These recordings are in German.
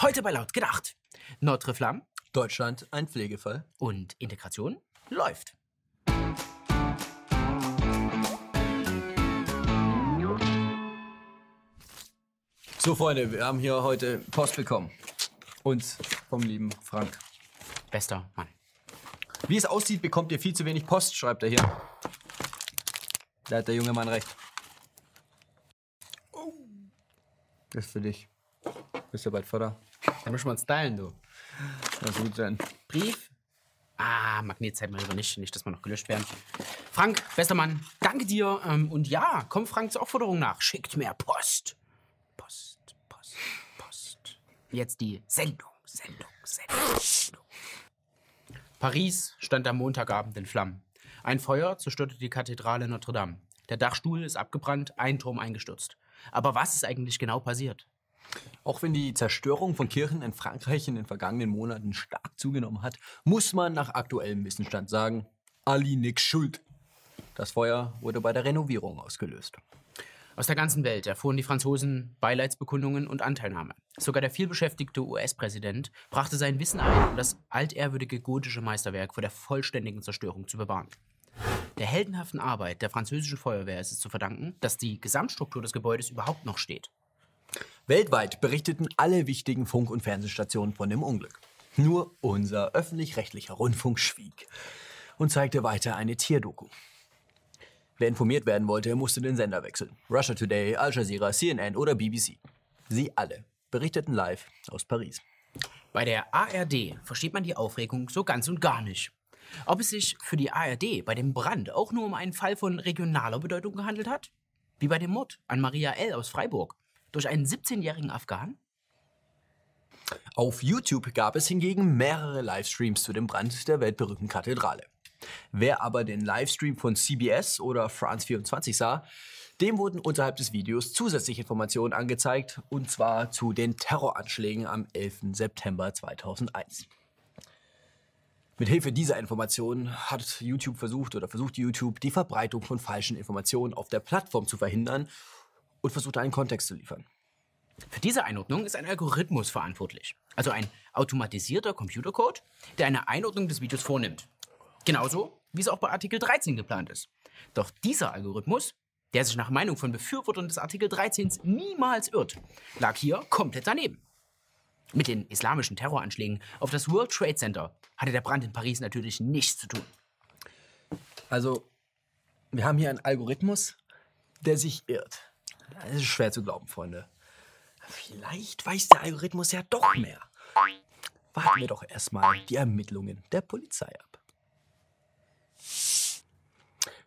Heute bei Laut gedacht. Notre Flamme Deutschland ein Pflegefall. und Integration läuft. So, Freunde, wir haben hier heute Post bekommen. Uns vom lieben Frank. Bester Mann. Wie es aussieht, bekommt ihr viel zu wenig Post, schreibt er hier. Da hat der junge Mann recht. Das ist für dich. Bist ja bald Vater. Da müssen wir uns stylen, du. Das gut sein. Brief. Ah, Magnet zeigt mal lieber nicht, nicht, dass wir noch gelöscht werden. Frank, bester Mann, danke dir. Ähm, und ja, komm Frank zur Aufforderung nach. Schickt mehr Post. Post, Post, Post. Jetzt die Sendung, Sendung, Sendung. Sendung. Paris stand am Montagabend in Flammen. Ein Feuer zerstörte die Kathedrale Notre Dame. Der Dachstuhl ist abgebrannt, ein Turm eingestürzt. Aber was ist eigentlich genau passiert? Auch wenn die Zerstörung von Kirchen in Frankreich in den vergangenen Monaten stark zugenommen hat, muss man nach aktuellem Wissensstand sagen, Ali nix schuld. Das Feuer wurde bei der Renovierung ausgelöst. Aus der ganzen Welt erfuhren die Franzosen Beileidsbekundungen und Anteilnahme. Sogar der vielbeschäftigte US-Präsident brachte sein Wissen ein, um das altehrwürdige gotische Meisterwerk vor der vollständigen Zerstörung zu bewahren. Der heldenhaften Arbeit der französischen Feuerwehr ist es zu verdanken, dass die Gesamtstruktur des Gebäudes überhaupt noch steht. Weltweit berichteten alle wichtigen Funk- und Fernsehstationen von dem Unglück. Nur unser öffentlich-rechtlicher Rundfunk schwieg und zeigte weiter eine Tierdoku. Wer informiert werden wollte, musste den Sender wechseln. Russia Today, Al Jazeera, CNN oder BBC. Sie alle berichteten live aus Paris. Bei der ARD versteht man die Aufregung so ganz und gar nicht. Ob es sich für die ARD bei dem Brand auch nur um einen Fall von regionaler Bedeutung gehandelt hat? Wie bei dem Mord an Maria L. aus Freiburg durch einen 17-jährigen Afghan? Auf YouTube gab es hingegen mehrere Livestreams zu dem Brand der weltberühmten Kathedrale. Wer aber den Livestream von CBS oder France 24 sah, dem wurden unterhalb des Videos zusätzliche Informationen angezeigt, und zwar zu den Terroranschlägen am 11. September 2001. Mit Hilfe dieser Informationen hat YouTube versucht oder versucht YouTube die Verbreitung von falschen Informationen auf der Plattform zu verhindern und versucht einen Kontext zu liefern. Für diese Einordnung ist ein Algorithmus verantwortlich. Also ein automatisierter Computercode, der eine Einordnung des Videos vornimmt. Genauso wie es auch bei Artikel 13 geplant ist. Doch dieser Algorithmus, der sich nach Meinung von Befürwortern des Artikel 13 niemals irrt, lag hier komplett daneben. Mit den islamischen Terroranschlägen auf das World Trade Center hatte der Brand in Paris natürlich nichts zu tun. Also, wir haben hier einen Algorithmus, der sich irrt. Das ist schwer zu glauben, Freunde. Vielleicht weiß der Algorithmus ja doch mehr. Warten wir doch erstmal die Ermittlungen der Polizei ab.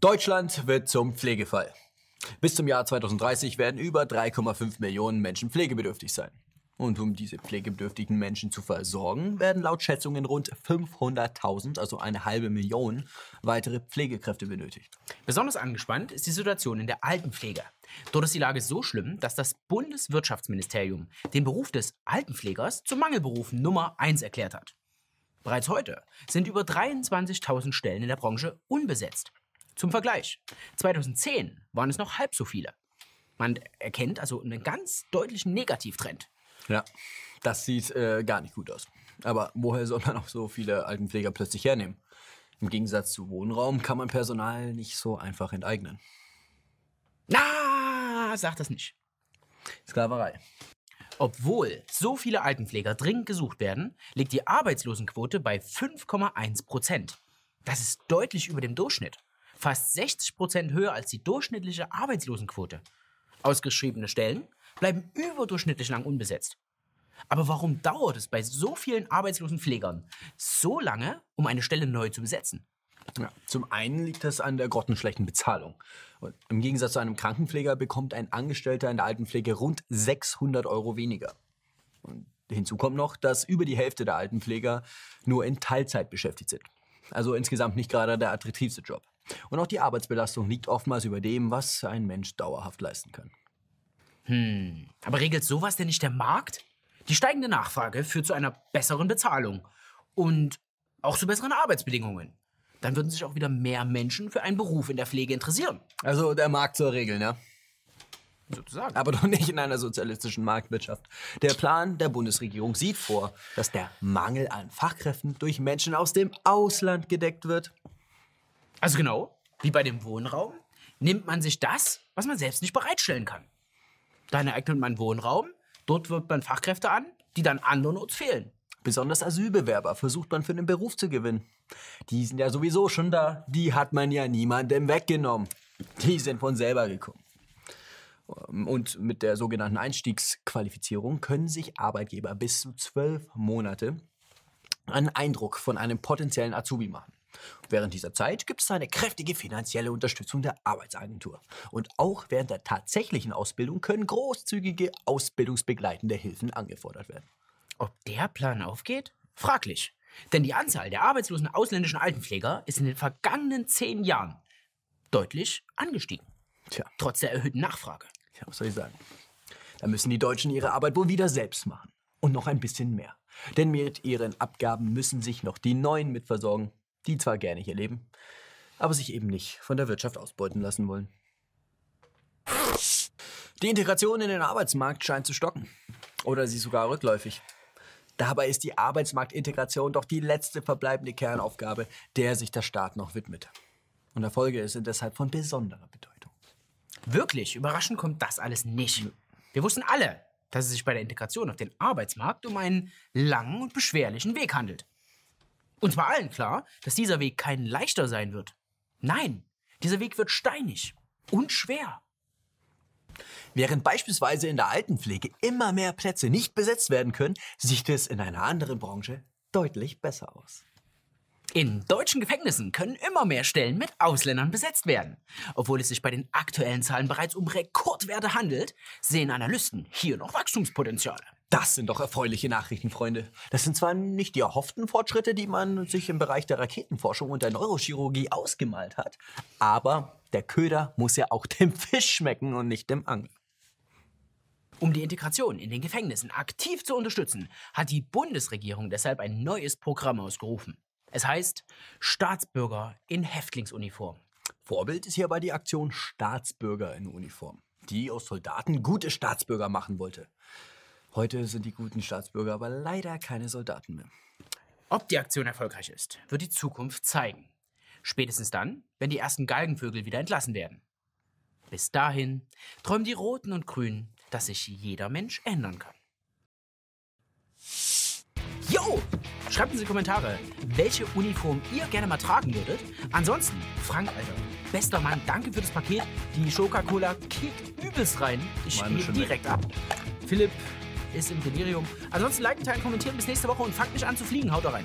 Deutschland wird zum Pflegefall. Bis zum Jahr 2030 werden über 3,5 Millionen Menschen pflegebedürftig sein. Und um diese pflegebedürftigen Menschen zu versorgen, werden laut Schätzungen rund 500.000, also eine halbe Million, weitere Pflegekräfte benötigt. Besonders angespannt ist die Situation in der Altenpflege. Dort ist die Lage so schlimm, dass das Bundeswirtschaftsministerium den Beruf des Altenpflegers zum Mangelberuf Nummer 1 erklärt hat. Bereits heute sind über 23.000 Stellen in der Branche unbesetzt. Zum Vergleich, 2010 waren es noch halb so viele. Man erkennt also einen ganz deutlichen Negativtrend. Ja, das sieht äh, gar nicht gut aus. Aber woher soll man auch so viele Altenpfleger plötzlich hernehmen? Im Gegensatz zu Wohnraum kann man Personal nicht so einfach enteignen. Na, sag das nicht. Sklaverei. Obwohl so viele Altenpfleger dringend gesucht werden, liegt die Arbeitslosenquote bei 5,1 Prozent. Das ist deutlich über dem Durchschnitt. Fast 60 Prozent höher als die durchschnittliche Arbeitslosenquote. Ausgeschriebene Stellen bleiben überdurchschnittlich lang unbesetzt. Aber warum dauert es bei so vielen arbeitslosen Pflegern so lange, um eine Stelle neu zu besetzen? Ja, zum einen liegt das an der grottenschlechten Bezahlung. Und Im Gegensatz zu einem Krankenpfleger bekommt ein Angestellter in der Altenpflege rund 600 Euro weniger. Und hinzu kommt noch, dass über die Hälfte der Altenpfleger nur in Teilzeit beschäftigt sind. Also insgesamt nicht gerade der attraktivste Job. Und auch die Arbeitsbelastung liegt oftmals über dem, was ein Mensch dauerhaft leisten kann. Hm, aber regelt sowas denn nicht der Markt? Die steigende Nachfrage führt zu einer besseren Bezahlung und auch zu besseren Arbeitsbedingungen. Dann würden sich auch wieder mehr Menschen für einen Beruf in der Pflege interessieren. Also der Markt soll regeln, ja? Sozusagen. Aber doch nicht in einer sozialistischen Marktwirtschaft. Der Plan der Bundesregierung sieht vor, dass der Mangel an Fachkräften durch Menschen aus dem Ausland gedeckt wird. Also genau, wie bei dem Wohnraum, nimmt man sich das, was man selbst nicht bereitstellen kann. Dann eignet man Wohnraum, dort wirbt man Fachkräfte an, die dann andernorts fehlen. Besonders Asylbewerber versucht man für den Beruf zu gewinnen. Die sind ja sowieso schon da. Die hat man ja niemandem weggenommen. Die sind von selber gekommen. Und mit der sogenannten Einstiegsqualifizierung können sich Arbeitgeber bis zu zwölf Monate einen Eindruck von einem potenziellen Azubi machen. Während dieser Zeit gibt es eine kräftige finanzielle Unterstützung der Arbeitsagentur. Und auch während der tatsächlichen Ausbildung können großzügige ausbildungsbegleitende Hilfen angefordert werden. Ob der Plan aufgeht? Fraglich. Denn die Anzahl der arbeitslosen ausländischen Altenpfleger ist in den vergangenen zehn Jahren deutlich angestiegen. Tja, Trotz der erhöhten Nachfrage. ja, was soll ich sagen? Da müssen die Deutschen ihre Arbeit wohl wieder selbst machen. Und noch ein bisschen mehr. Denn mit ihren Abgaben müssen sich noch die Neuen mitversorgen, die zwar gerne hier leben, aber sich eben nicht von der Wirtschaft ausbeuten lassen wollen. Die Integration in den Arbeitsmarkt scheint zu stocken. Oder sie ist sogar rückläufig. Dabei ist die Arbeitsmarktintegration doch die letzte verbleibende Kernaufgabe, der sich der Staat noch widmet. Und Erfolge sind deshalb von besonderer Bedeutung. Wirklich, überraschend kommt das alles nicht. Wir wussten alle, dass es sich bei der Integration auf den Arbeitsmarkt um einen langen und beschwerlichen Weg handelt. Uns war allen klar, dass dieser Weg kein leichter sein wird. Nein, dieser Weg wird steinig und schwer. Während beispielsweise in der Altenpflege immer mehr Plätze nicht besetzt werden können, sieht es in einer anderen Branche deutlich besser aus. In deutschen Gefängnissen können immer mehr Stellen mit Ausländern besetzt werden. Obwohl es sich bei den aktuellen Zahlen bereits um Rekordwerte handelt, sehen Analysten hier noch Wachstumspotenziale. Das sind doch erfreuliche Nachrichten, Freunde. Das sind zwar nicht die erhofften Fortschritte, die man sich im Bereich der Raketenforschung und der Neurochirurgie ausgemalt hat, aber der Köder muss ja auch dem Fisch schmecken und nicht dem Angler. Um die Integration in den Gefängnissen aktiv zu unterstützen, hat die Bundesregierung deshalb ein neues Programm ausgerufen. Es heißt Staatsbürger in Häftlingsuniform. Vorbild ist hierbei die Aktion Staatsbürger in Uniform, die aus Soldaten gute Staatsbürger machen wollte. Heute sind die guten Staatsbürger aber leider keine Soldaten mehr. Ob die Aktion erfolgreich ist, wird die Zukunft zeigen. Spätestens dann, wenn die ersten Galgenvögel wieder entlassen werden. Bis dahin träumen die Roten und Grünen, dass sich jeder Mensch ändern kann. Yo! Schreibt uns in die Kommentare, welche Uniform ihr gerne mal tragen würdet. Ansonsten, Frank, Alter, bester Mann, danke für das Paket. Die Coca-Cola kickt übelst rein. Ich spiele direkt ab. Philipp ist im Delirium. Ansonsten liken, teilen, kommentieren. Bis nächste Woche und fangt nicht an zu fliegen. Haut da rein.